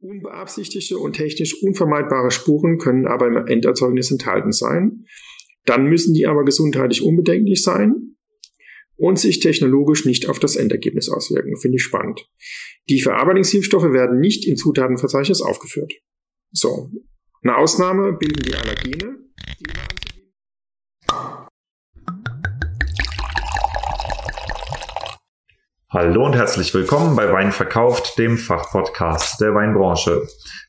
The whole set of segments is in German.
Unbeabsichtigte und technisch unvermeidbare Spuren können aber im Enderzeugnis enthalten sein. Dann müssen die aber gesundheitlich unbedenklich sein und sich technologisch nicht auf das Endergebnis auswirken. Finde ich spannend. Die Verarbeitungshilfstoffe werden nicht im Zutatenverzeichnis aufgeführt. So. Eine Ausnahme bilden die Allergene, Hallo und herzlich willkommen bei Wein verkauft, dem Fachpodcast der Weinbranche.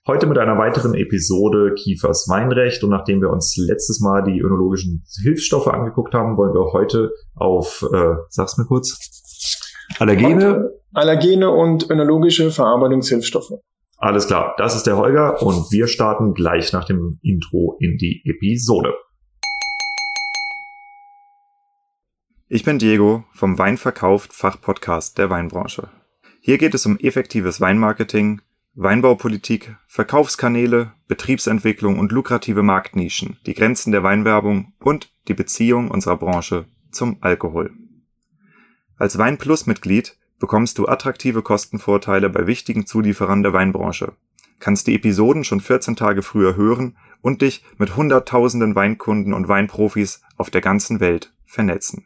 Heute mit einer weiteren Episode Kiefers Weinrecht und nachdem wir uns letztes Mal die önologischen Hilfsstoffe angeguckt haben, wollen wir heute auf, äh, sag's mir kurz, Allergene. Allergene und önologische Verarbeitungshilfsstoffe. Alles klar, das ist der Holger und wir starten gleich nach dem Intro in die Episode. Ich bin Diego vom Weinverkauft Fachpodcast der Weinbranche. Hier geht es um effektives Weinmarketing, Weinbaupolitik, Verkaufskanäle, Betriebsentwicklung und lukrative Marktnischen, die Grenzen der Weinwerbung und die Beziehung unserer Branche zum Alkohol. Als Weinplus-Mitglied bekommst du attraktive Kostenvorteile bei wichtigen Zulieferern der Weinbranche, kannst die Episoden schon 14 Tage früher hören und dich mit hunderttausenden Weinkunden und Weinprofis auf der ganzen Welt vernetzen.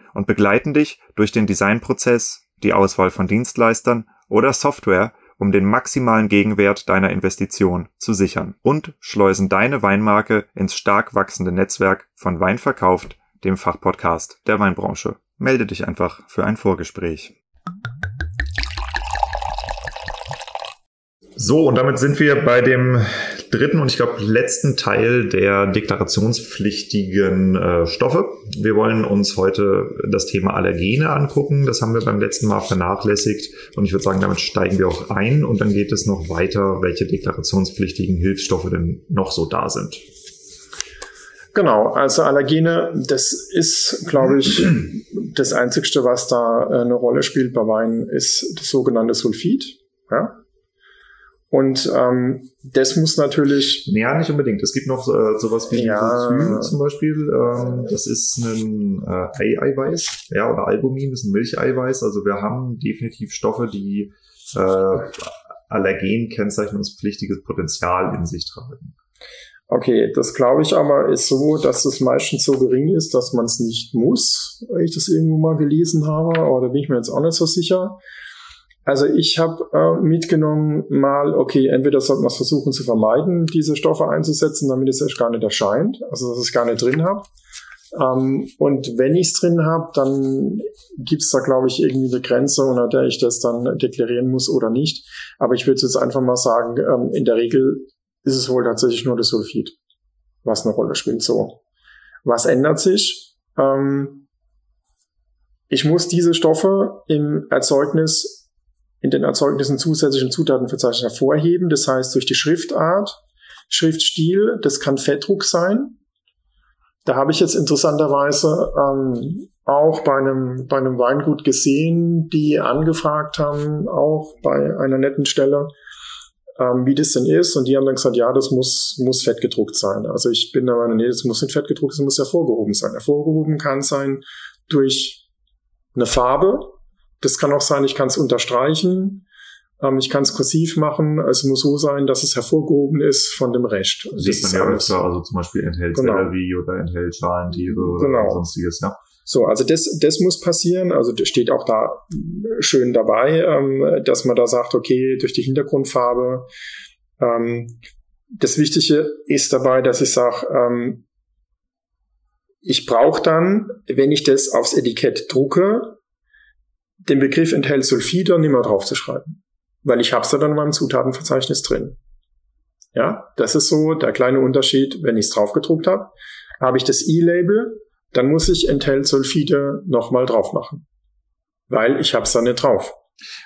und begleiten dich durch den Designprozess, die Auswahl von Dienstleistern oder Software, um den maximalen Gegenwert deiner Investition zu sichern und schleusen deine Weinmarke ins stark wachsende Netzwerk von Wein verkauft, dem Fachpodcast der Weinbranche. Melde dich einfach für ein Vorgespräch. So, und damit sind wir bei dem dritten und ich glaube letzten Teil der deklarationspflichtigen äh, Stoffe. Wir wollen uns heute das Thema Allergene angucken. Das haben wir beim letzten Mal vernachlässigt und ich würde sagen, damit steigen wir auch ein und dann geht es noch weiter, welche deklarationspflichtigen Hilfsstoffe denn noch so da sind. Genau, also Allergene, das ist, glaube ich, das Einzigste, was da äh, eine Rolle spielt bei Wein, ist das sogenannte Sulfid. Ja? Und ähm, das muss natürlich. Ja, nicht unbedingt. Es gibt noch äh, sowas wie ja. zum Beispiel. Ähm, das ist ein äh, Ei-Eiweiß, ja, oder Albumin ist ein Milcheiweiß. Also wir haben definitiv Stoffe, die äh, Allergen-kennzeichnungspflichtiges Potenzial in sich tragen. Okay, das glaube ich aber ist so, dass es meistens so gering ist, dass man es nicht muss, weil ich das irgendwo mal gelesen habe, aber da bin ich mir jetzt auch nicht so sicher. Also ich habe äh, mitgenommen mal, okay, entweder sollten wir es versuchen zu vermeiden, diese Stoffe einzusetzen, damit es erst gar nicht erscheint, also dass ich es gar nicht drin habe. Ähm, und wenn ich es drin habe, dann gibt es da, glaube ich, irgendwie eine Grenze, unter der ich das dann deklarieren muss oder nicht. Aber ich würde jetzt einfach mal sagen, ähm, in der Regel ist es wohl tatsächlich nur das Sulfid, was eine Rolle spielt. So, was ändert sich? Ähm, ich muss diese Stoffe im Erzeugnis in den Erzeugnissen zusätzlichen Zutatenverzeichnis hervorheben. Das heißt, durch die Schriftart, Schriftstil, das kann Fettdruck sein. Da habe ich jetzt interessanterweise ähm, auch bei einem, bei einem Weingut gesehen, die angefragt haben, auch bei einer netten Stelle, ähm, wie das denn ist. Und die haben dann gesagt, ja, das muss, muss fettgedruckt sein. Also ich bin der Meinung, nee, das muss nicht fettgedruckt, das muss hervorgehoben sein. Hervorgehoben kann sein durch eine Farbe. Das kann auch sein, ich kann es unterstreichen. Ähm, ich kann es kursiv machen. Es muss so sein, dass es hervorgehoben ist von dem Rest. Sieht man ja öfter, also zum Beispiel enthält genau. Sellerie oder enthält Schalentiere oder genau. sonstiges, ja. So, also das, das muss passieren. Also das steht auch da schön dabei, ähm, dass man da sagt, okay, durch die Hintergrundfarbe. Ähm, das Wichtige ist dabei, dass ich sage, ähm, ich brauche dann, wenn ich das aufs Etikett drucke, den Begriff enthält Sulfide nicht mehr drauf zu schreiben. Weil ich habe es ja dann in meinem Zutatenverzeichnis drin. Ja, das ist so der kleine Unterschied, wenn ich es drauf gedruckt habe. Habe ich das E-Label, dann muss ich enthält Sulfide nochmal drauf machen. Weil ich habe es dann nicht drauf.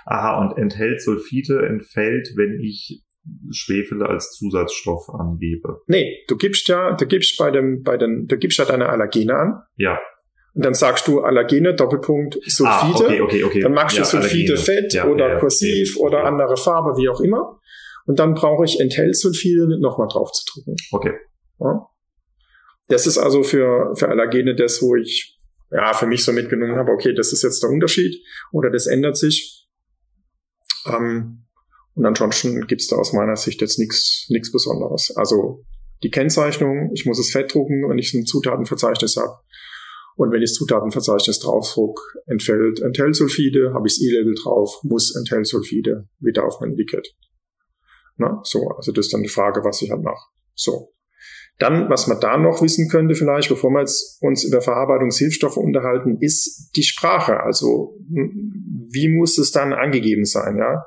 Aha, und enthält Sulfide entfällt, wenn ich Schwefel als Zusatzstoff angebe. Nee, du gibst ja, du gibst bei dem, bei den, du gibst ja deine Allergene an. Ja. Und dann sagst du Allergene, Doppelpunkt, Sulfide. Ah, okay, okay, okay. Dann machst du ja, Sulfide Allergene. fett ja, oder ja, kursiv oder andere Farbe, wie auch immer. Und dann brauche ich enthält Sulfide nochmal drauf zu drücken. Okay. Das ist also für, für Allergene das, wo ich ja für mich so mitgenommen habe, okay, das ist jetzt der Unterschied oder das ändert sich. Ähm, und ansonsten gibt's da aus meiner Sicht jetzt nichts nichts Besonderes. Also die Kennzeichnung, ich muss es fett drucken, wenn ich ein Zutatenverzeichnis habe. Und wenn ich das Zutatenverzeichnis draufdruck, entfällt enthält Sulfide, habe ich das E-Label drauf, muss enthält Sulfide wieder auf mein Etikett. Na, so, also das ist dann die Frage, was ich halt mache. So. Dann, was man da noch wissen könnte vielleicht, bevor wir jetzt uns über Verarbeitungshilfstoffe unterhalten, ist die Sprache. Also, wie muss es dann angegeben sein, ja?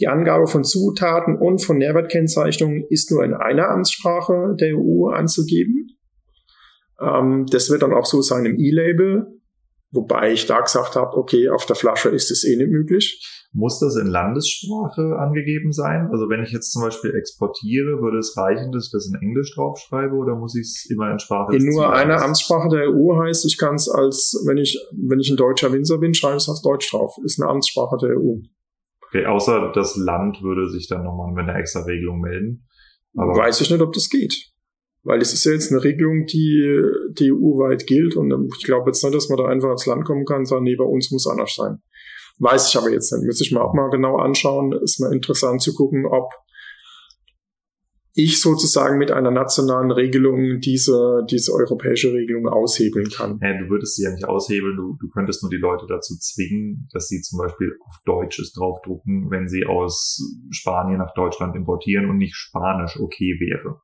Die Angabe von Zutaten und von Nährwertkennzeichnungen ist nur in einer Amtssprache der EU anzugeben. Ähm, das wird dann auch so sein im E-Label, wobei ich da gesagt habe, okay, auf der Flasche ist es eh nicht möglich. Muss das in Landessprache angegeben sein? Also wenn ich jetzt zum Beispiel exportiere, würde es reichen, dass ich das in Englisch draufschreibe oder muss ich es immer in Sprache? In nur einer Amtssprache der EU heißt, ich kann es als, wenn ich, wenn ich ein deutscher Winzer bin, schreibe ich es auf Deutsch drauf. Ist eine Amtssprache der EU. Okay, außer das Land würde sich dann nochmal mit einer extra Regelung melden. Aber Weiß ich nicht, ob das geht. Weil es ist ja jetzt eine Regelung, die, die EU-weit gilt und ich glaube jetzt nicht, dass man da einfach ins Land kommen kann und sagen, nee, bei uns muss anders sein. Weiß ich aber jetzt nicht. Müsste ich mir auch mal genau anschauen. Ist mal interessant zu gucken, ob ich sozusagen mit einer nationalen Regelung diese, diese europäische Regelung aushebeln kann. Ja, du würdest sie ja nicht aushebeln, du, du könntest nur die Leute dazu zwingen, dass sie zum Beispiel auf Deutsches draufdrucken, wenn sie aus Spanien nach Deutschland importieren und nicht Spanisch okay wäre.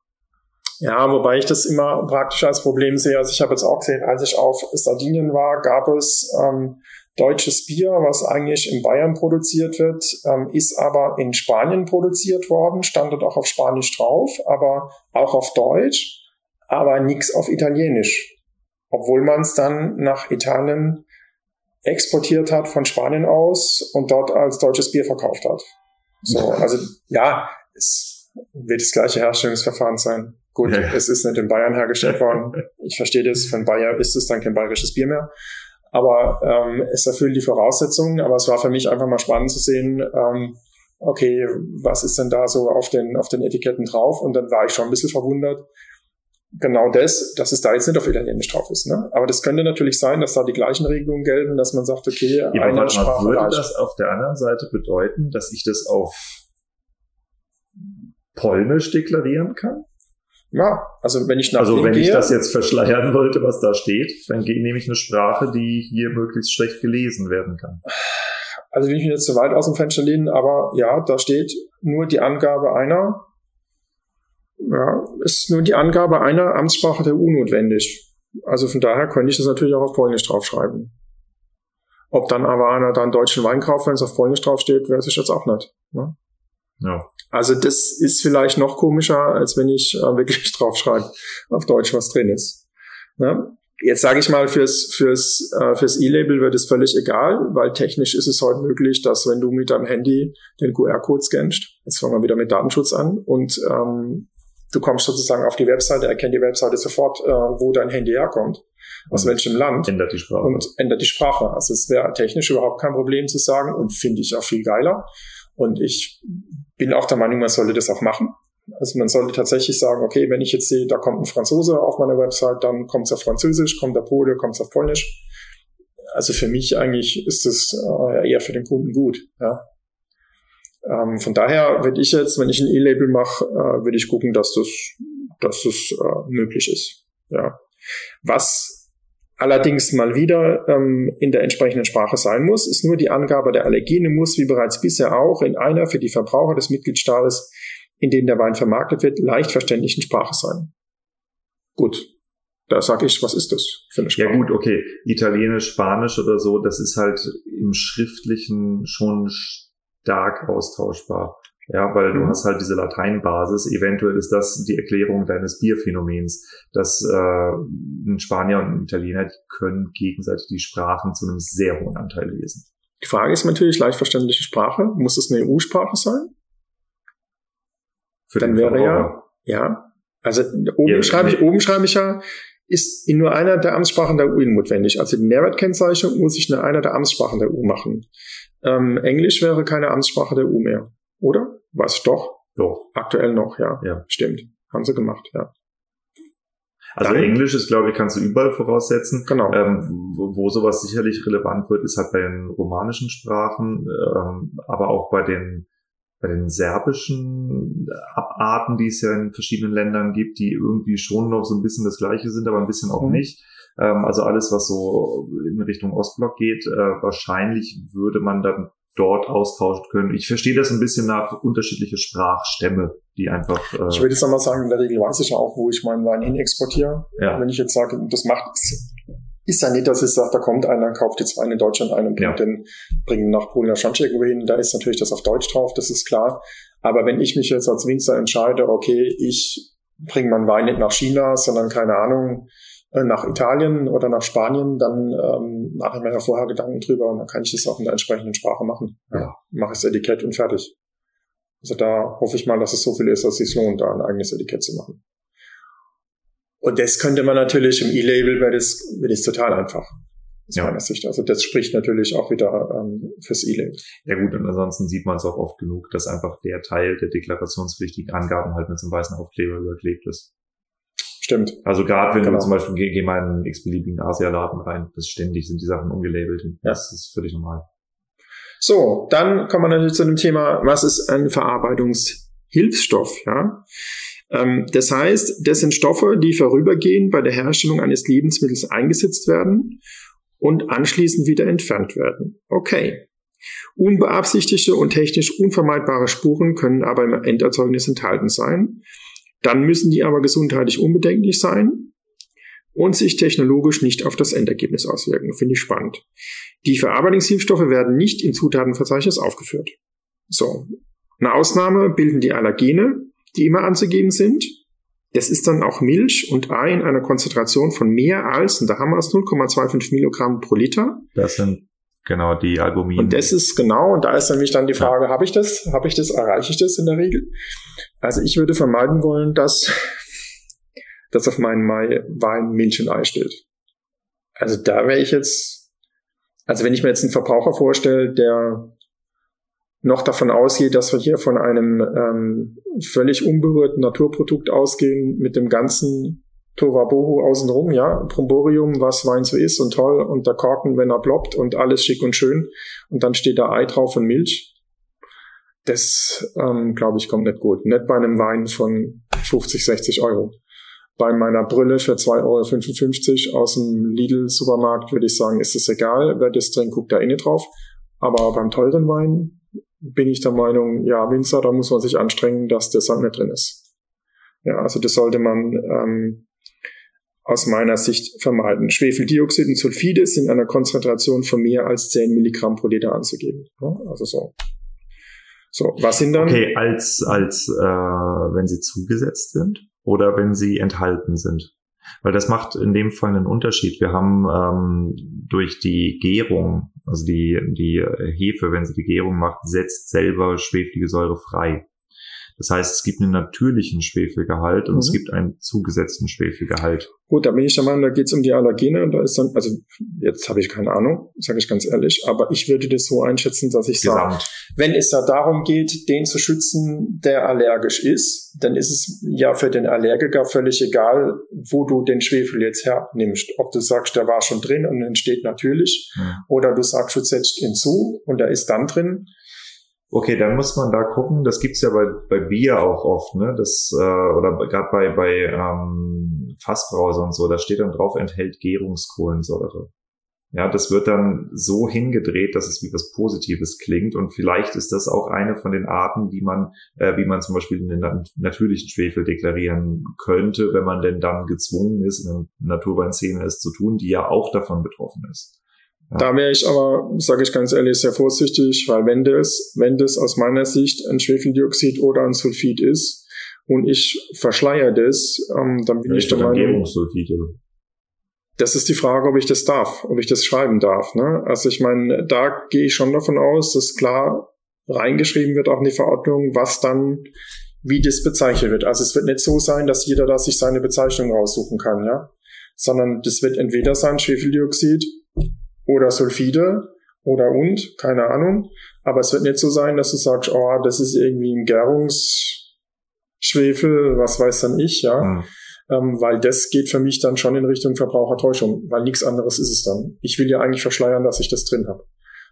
Ja, wobei ich das immer praktisch als Problem sehe. Also ich habe jetzt auch gesehen, als ich auf Sardinien war, gab es ähm, deutsches Bier, was eigentlich in Bayern produziert wird, ähm, ist aber in Spanien produziert worden, stand dort auch auf Spanisch drauf, aber auch auf Deutsch, aber nichts auf Italienisch. Obwohl man es dann nach Italien exportiert hat von Spanien aus und dort als deutsches Bier verkauft hat. So, also ja, es wird das gleiche Herstellungsverfahren sein. Gut, ja. es ist nicht in Bayern hergestellt worden. Ich verstehe das, von Bayern ist es dann kein bayerisches Bier mehr. Aber ähm, es erfüllt die Voraussetzungen. Aber es war für mich einfach mal spannend zu sehen, ähm, okay, was ist denn da so auf den, auf den Etiketten drauf? Und dann war ich schon ein bisschen verwundert. Genau das, dass es da jetzt nicht auf Italienisch drauf ist. Ne? Aber das könnte natürlich sein, dass da die gleichen Regelungen gelten, dass man sagt, okay, ja, eine aber Sprache würde reicht. das auf der anderen Seite bedeuten, dass ich das auf Polnisch deklarieren kann? Ja, also wenn ich nach Also wenn gehe, ich das jetzt verschleiern wollte, was da steht, dann nehme ich eine Sprache, die hier möglichst schlecht gelesen werden kann. Also will ich mich jetzt zu weit aus dem Fenster lehnen, aber ja, da steht nur die Angabe einer, ja, ist nur die Angabe einer Amtssprache der EU notwendig. Also von daher könnte ich das natürlich auch auf Polnisch draufschreiben. Ob dann aber einer da einen deutschen Wein kauft, wenn es auf Polnisch draufsteht, weiß ich jetzt auch nicht. Ne? Ja. Also das ist vielleicht noch komischer, als wenn ich äh, wirklich draufschreibe auf Deutsch, was drin ist. Ne? Jetzt sage ich mal, fürs, fürs, äh, fürs E-Label wird es völlig egal, weil technisch ist es heute möglich, dass wenn du mit deinem Handy den QR-Code scannst, jetzt fangen wir wieder mit Datenschutz an, und ähm, du kommst sozusagen auf die Webseite, erkennt die Webseite sofort, äh, wo dein Handy herkommt, aus und welchem Land. Ändert die Sprache. Und ändert die Sprache. Also es wäre technisch überhaupt kein Problem zu sagen und finde ich auch viel geiler. Und ich bin auch der Meinung, man sollte das auch machen. Also man sollte tatsächlich sagen, okay, wenn ich jetzt sehe, da kommt ein Franzose auf meiner Website, dann kommt es auf Französisch, kommt der Pole, kommt es auf Polnisch. also für mich eigentlich ist es äh, eher für den Kunden gut. Ja. Ähm, von daher würde ich jetzt, wenn ich ein E-Label mache, äh, würde ich gucken, dass das, dass das äh, möglich ist. Ja. Was allerdings mal wieder ähm, in der entsprechenden Sprache sein muss, ist nur die Angabe der Allergene muss, wie bereits bisher auch, in einer für die Verbraucher des Mitgliedstaates, in dem der Wein vermarktet wird, leicht verständlichen Sprache sein. Gut, da sage ich, was ist das für eine Sprache? Ja gut, okay. Italienisch, Spanisch oder so, das ist halt im Schriftlichen schon stark austauschbar. Ja, weil du mhm. hast halt diese Lateinbasis. Eventuell ist das die Erklärung deines Bierphänomens, dass äh, ein Spanier und ein Italiener die können gegenseitig die Sprachen zu einem sehr hohen Anteil lesen. Die Frage ist natürlich leicht verständliche Sprache. Muss es eine EU-Sprache sein? Für Dann wäre ja, ja. Also oben ja, schreibe ich, oben schreibe ich ja, ist in nur einer der Amtssprachen der EU notwendig. Also die Nährwertkennzeichnung muss ich in einer der Amtssprachen der EU machen. Ähm, Englisch wäre keine Amtssprache der EU mehr, oder? Was doch? Doch. Aktuell noch, ja. Ja. Stimmt. Haben sie gemacht, ja. Also Dann, Englisch ist, glaube ich, kannst du überall voraussetzen. Genau. Ähm, wo, wo sowas sicherlich relevant wird, ist halt bei den romanischen Sprachen, ähm, aber auch bei den bei den serbischen Abarten, die es ja in verschiedenen Ländern gibt, die irgendwie schon noch so ein bisschen das Gleiche sind, aber ein bisschen auch mhm. nicht. Ähm, also alles, was so in Richtung Ostblock geht, äh, wahrscheinlich würde man dann dort austauschen können. Ich verstehe das ein bisschen nach unterschiedliche Sprachstämme, die einfach. Äh ich würde jetzt einmal sagen, in der Regel weiß ich ja auch, wo ich meinen Wein hin exportiere. Ja. Wenn ich jetzt sage, das macht ist ja nicht, dass ich sage, da kommt einer, kauft jetzt Wein in Deutschland ein und bringt ja. den, bringt ihn nach Polen oder sonst irgendwo hin. Da ist natürlich das auf Deutsch drauf, das ist klar. Aber wenn ich mich jetzt als Winzer entscheide, okay, ich bringe meinen Wein nicht nach China, sondern keine Ahnung, nach Italien oder nach Spanien, dann ähm, mache ich mir ja vorher Gedanken drüber und dann kann ich das auch in der entsprechenden Sprache machen. Ja. Mache ich das Etikett und fertig. Also da hoffe ich mal, dass es so viel ist, dass es sich lohnt, da ein eigenes Etikett zu machen. Und das könnte man natürlich im E-Label, wäre das, wäre das total einfach. Aus ja. meiner Sicht. Also das spricht natürlich auch wieder ähm, fürs E-Label. Ja gut, und ansonsten sieht man es auch oft genug, dass einfach der Teil der deklarationspflichtigen Angaben halt mit so einem weißen Aufkleber überklebt ist. Stimmt. Also gerade wenn genau. du zum Beispiel geh, geh mal in einen x-beliebigen Asialaden rein, das ständig sind die Sachen ungelabelt. Ja. Das ist völlig normal. So, dann kommen wir natürlich zu dem Thema, was ist ein Verarbeitungshilfsstoff? Ja? Ähm, das heißt, das sind Stoffe, die vorübergehend bei der Herstellung eines Lebensmittels eingesetzt werden und anschließend wieder entfernt werden. Okay. Unbeabsichtigte und technisch unvermeidbare Spuren können aber im Enderzeugnis enthalten sein. Dann müssen die aber gesundheitlich unbedenklich sein und sich technologisch nicht auf das Endergebnis auswirken. Finde ich spannend. Die Verarbeitungshilfstoffe werden nicht im Zutatenverzeichnis aufgeführt. So. Eine Ausnahme bilden die Allergene, die immer anzugeben sind. Das ist dann auch Milch und Ei in einer Konzentration von mehr als, und da haben wir es 0,25 Milligramm pro Liter. Das sind genau die Albumin. Und das ist genau, und da ist nämlich dann die Frage, ja. habe ich das, habe ich das, erreiche ich das in der Regel? Also ich würde vermeiden wollen, dass, dass auf meinen Wein Milch und Ei steht. Also da wäre ich jetzt, also wenn ich mir jetzt einen Verbraucher vorstelle, der noch davon ausgeht, dass wir hier von einem ähm, völlig unberührten Naturprodukt ausgehen, mit dem ganzen Tovabohu außenrum, ja, Bromborium, was Wein so ist und toll und der Korken, wenn er ploppt und alles schick und schön und dann steht da Ei drauf und Milch. Das, ähm, glaube ich, kommt nicht gut. Nicht bei einem Wein von 50, 60 Euro. Bei meiner Brille für 2,55 Euro aus dem Lidl-Supermarkt würde ich sagen, ist es egal. Wer das drin guckt, da eh nicht drauf. Aber beim teuren Wein bin ich der Meinung, ja, Winzer, da muss man sich anstrengen, dass der Sand nicht drin ist. Ja, also das sollte man ähm, aus meiner Sicht vermeiden. Schwefeldioxid und Sulfide sind in einer Konzentration von mehr als 10 Milligramm pro Liter anzugeben. Also so. So, was sind dann? Okay, als, als äh, wenn sie zugesetzt sind oder wenn sie enthalten sind. Weil das macht in dem Fall einen Unterschied. Wir haben ähm, durch die Gärung, also die, die Hefe, wenn sie die Gärung macht, setzt selber schweflige Säure frei. Das heißt, es gibt einen natürlichen Schwefelgehalt und mhm. es gibt einen zugesetzten Schwefelgehalt. Gut, da bin ich der Meinung, da geht es um die Allergene und da ist dann, also jetzt habe ich keine Ahnung, sage ich ganz ehrlich, aber ich würde das so einschätzen, dass ich sage, wenn es da darum geht, den zu schützen, der allergisch ist, dann ist es ja für den Allergiker völlig egal, wo du den Schwefel jetzt hernimmst. Ob du sagst, der war schon drin und entsteht natürlich, mhm. oder du sagst, du setzt ihn zu und der ist dann drin Okay, dann muss man da gucken. Das gibt's ja bei, bei Bier auch oft, ne? Das äh, oder gerade bei bei ähm, Fassbrause und so. Da steht dann drauf enthält Gärungskohlensäure. Ja, das wird dann so hingedreht, dass es wie was Positives klingt und vielleicht ist das auch eine von den Arten, die man, äh, wie man zum Beispiel den natürlichen Schwefel deklarieren könnte, wenn man denn dann gezwungen ist, in der Naturweinszene es zu tun, die ja auch davon betroffen ist. Da wäre ich aber, sage ich ganz ehrlich, sehr vorsichtig, weil wenn das, wenn das aus meiner Sicht ein Schwefeldioxid oder ein Sulfid ist und ich verschleiere das, ähm, dann bin ja, ich der Meinung. Das ist die Frage, ob ich das darf, ob ich das schreiben darf. Ne? Also ich meine, da gehe ich schon davon aus, dass klar reingeschrieben wird auch in die Verordnung, was dann, wie das bezeichnet wird. Also es wird nicht so sein, dass jeder da sich seine Bezeichnung raussuchen kann, ja, sondern das wird entweder sein Schwefeldioxid oder Sulfide oder und, keine Ahnung. Aber es wird nicht so sein, dass du sagst, oh, das ist irgendwie ein Gärungsschwefel, was weiß dann ich, ja. Mhm. Ähm, weil das geht für mich dann schon in Richtung Verbrauchertäuschung, weil nichts anderes ist es dann. Ich will ja eigentlich verschleiern, dass ich das drin habe.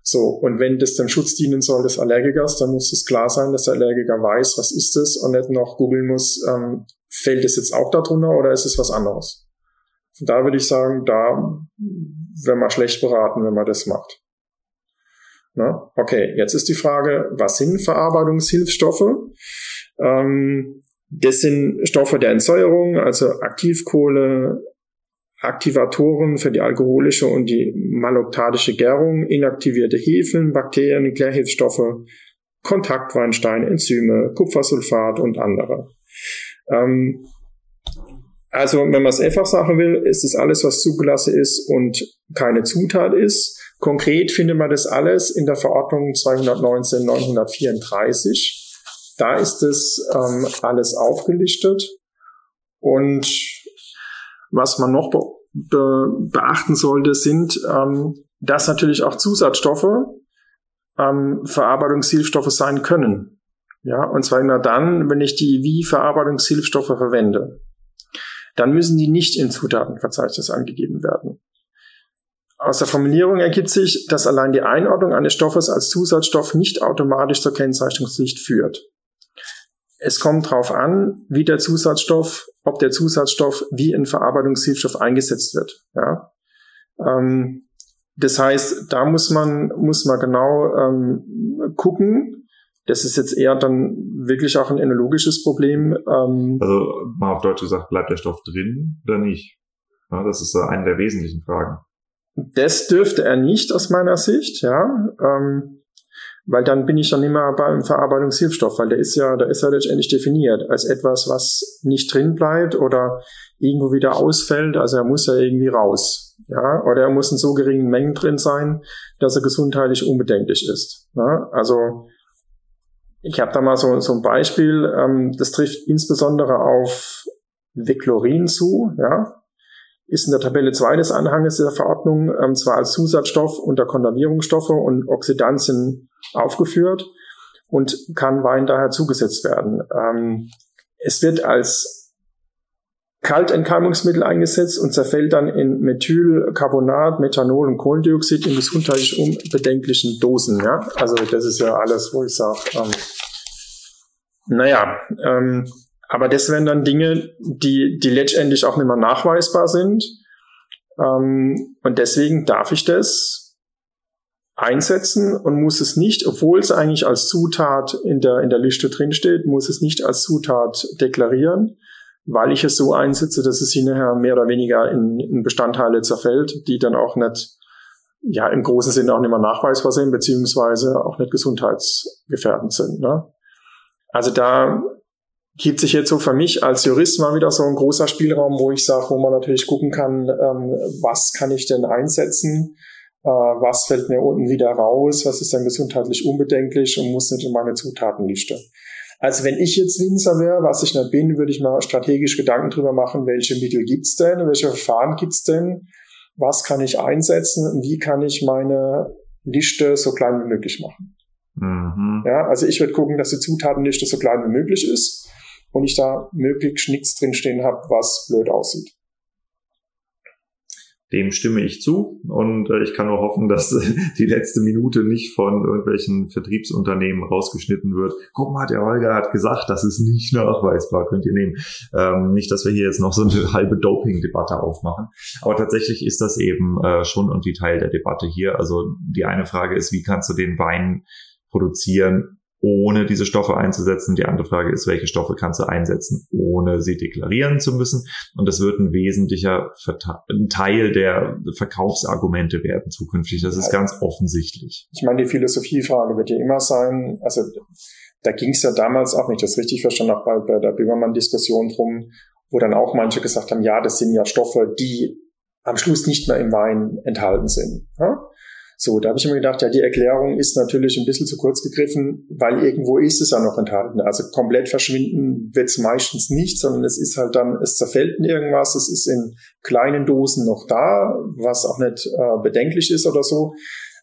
So, und wenn das dann Schutz dienen soll des Allergikers, dann muss es klar sein, dass der Allergiker weiß, was ist es und nicht noch googeln muss, ähm, fällt es jetzt auch darunter oder ist es was anderes? Da würde ich sagen, da wäre man schlecht beraten, wenn man das macht. Na? Okay, jetzt ist die Frage, was sind Verarbeitungshilfsstoffe? Ähm, das sind Stoffe der Entsäuerung, also Aktivkohle, Aktivatoren für die alkoholische und die maloktatische Gärung, inaktivierte Hefen, Bakterien, Klärhilfsstoffe, Kontaktweinsteine, Enzyme, Kupfersulfat und andere. Ähm, also, wenn man es einfach sagen will, ist es alles, was zugelassen ist und keine Zutat ist. Konkret findet man das alles in der Verordnung 219-934. Da ist es ähm, alles aufgelistet. Und was man noch be beachten sollte, sind, ähm, dass natürlich auch Zusatzstoffe ähm, Verarbeitungshilfstoffe sein können. Ja, und zwar immer dann, wenn ich die wie Verarbeitungshilfstoffe verwende dann müssen die nicht im Zutatenverzeichnis angegeben werden. Aus der Formulierung ergibt sich, dass allein die Einordnung eines Stoffes als Zusatzstoff nicht automatisch zur Kennzeichnungspflicht führt. Es kommt darauf an, wie der Zusatzstoff, ob der Zusatzstoff wie ein Verarbeitungshilfstoff eingesetzt wird. Ja? Ähm, das heißt, da muss man, muss man genau ähm, gucken, das ist jetzt eher dann wirklich auch ein enologisches Problem. Ähm, also mal auf Deutsch gesagt, bleibt der Stoff drin oder nicht? Ja, das ist eine der wesentlichen Fragen. Das dürfte er nicht aus meiner Sicht, ja. Ähm, weil dann bin ich dann immer beim Verarbeitungshilfstoff, weil der ist ja, der ist ja letztendlich definiert als etwas, was nicht drin bleibt oder irgendwo wieder ausfällt. Also er muss ja irgendwie raus, ja, oder er muss in so geringen Mengen drin sein, dass er gesundheitlich unbedenklich ist. Ja? Also ich habe da mal so, so ein Beispiel, ähm, das trifft insbesondere auf Veklorin zu, ja, ist in der Tabelle 2 des Anhanges der Verordnung ähm, zwar als Zusatzstoff unter Konservierungsstoffe und Oxidantien aufgeführt und kann Wein daher zugesetzt werden. Ähm, es wird als Kaltentkeimungsmittel eingesetzt und zerfällt dann in Methylcarbonat, Methanol und Kohlendioxid in gesundheitlich unbedenklichen Dosen. Ja? Also das ist ja alles, wo ich sage, ähm, naja, ähm, aber das wären dann Dinge, die, die letztendlich auch nicht mehr nachweisbar sind. Ähm, und deswegen darf ich das einsetzen und muss es nicht, obwohl es eigentlich als Zutat in der, in der Liste drinsteht, muss es nicht als Zutat deklarieren weil ich es so einsetze, dass es hinterher mehr oder weniger in, in Bestandteile zerfällt, die dann auch nicht, ja, im großen Sinne auch nicht mehr nachweisbar sind, beziehungsweise auch nicht gesundheitsgefährdend sind. Ne? Also da gibt sich jetzt so für mich als Jurist mal wieder so ein großer Spielraum, wo ich sage, wo man natürlich gucken kann, ähm, was kann ich denn einsetzen, äh, was fällt mir unten wieder raus, was ist dann gesundheitlich unbedenklich und muss nicht in meine Zutatenliste. Also wenn ich jetzt Winzer wäre, was ich nicht bin, würde ich mal strategisch Gedanken drüber machen, welche Mittel gibt's denn, welche Verfahren gibt's denn, was kann ich einsetzen und wie kann ich meine Liste so klein wie möglich machen. Mhm. Ja, also ich würde gucken, dass die Zutatenliste so klein wie möglich ist und ich da möglichst nichts drinstehen habe, was blöd aussieht. Dem stimme ich zu und äh, ich kann nur hoffen, dass die letzte Minute nicht von irgendwelchen Vertriebsunternehmen rausgeschnitten wird. Guck mal, der Holger hat gesagt, das ist nicht nachweisbar, könnt ihr nehmen. Ähm, nicht, dass wir hier jetzt noch so eine halbe Doping-Debatte aufmachen. Aber tatsächlich ist das eben äh, schon irgendwie Teil der Debatte hier. Also die eine Frage ist, wie kannst du den Wein produzieren, ohne diese Stoffe einzusetzen. Die andere Frage ist, welche Stoffe kannst du einsetzen, ohne sie deklarieren zu müssen. Und das wird ein wesentlicher ein Teil der Verkaufsargumente werden zukünftig. Das ist ganz offensichtlich. Ich meine, die Philosophiefrage wird ja immer sein, also da ging es ja damals auch, nicht das richtig verstanden habe, bei, bei der Böhmermann-Diskussion drum, wo dann auch manche gesagt haben, ja, das sind ja Stoffe, die am Schluss nicht mehr im Wein enthalten sind. Ja? So, da habe ich mir gedacht, ja, die Erklärung ist natürlich ein bisschen zu kurz gegriffen, weil irgendwo ist es ja noch enthalten. Also komplett verschwinden wird es meistens nicht, sondern es ist halt dann, es zerfällt in irgendwas, es ist in kleinen Dosen noch da, was auch nicht äh, bedenklich ist oder so.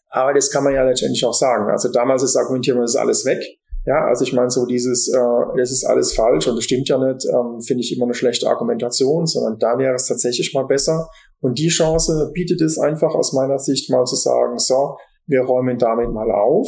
Aber das kann man ja letztendlich auch sagen. Also damals ist argumentiert man, das ist alles weg. Ja, also ich meine, so dieses, äh, das ist alles falsch und das stimmt ja nicht, ähm, finde ich immer eine schlechte Argumentation, sondern da wäre es tatsächlich mal besser, und die Chance bietet es einfach aus meiner Sicht mal zu sagen, so, wir räumen damit mal auf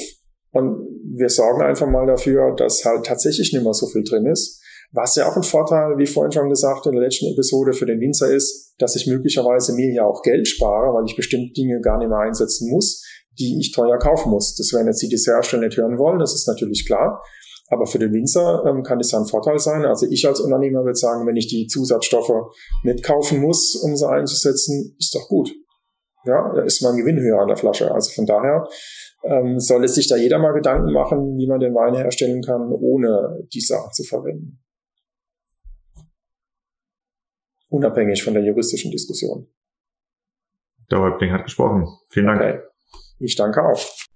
und wir sorgen einfach mal dafür, dass halt tatsächlich nicht mehr so viel drin ist. Was ja auch ein Vorteil, wie vorhin schon gesagt, in der letzten Episode für den Winzer ist, dass ich möglicherweise mir ja auch Geld spare, weil ich bestimmte Dinge gar nicht mehr einsetzen muss, die ich teuer kaufen muss. Das werden jetzt die Desserthersteller nicht hören wollen, das ist natürlich klar. Aber für den Winzer ähm, kann es ja ein Vorteil sein. Also ich als Unternehmer würde sagen, wenn ich die Zusatzstoffe mitkaufen muss, um sie einzusetzen, ist doch gut. Ja, da ist mein Gewinn höher an der Flasche. Also von daher ähm, soll es sich da jeder mal Gedanken machen, wie man den Wein herstellen kann, ohne die Sachen zu verwenden. Unabhängig von der juristischen Diskussion. Der Häuptling hat gesprochen. Vielen Dank. Okay. Ich danke auch.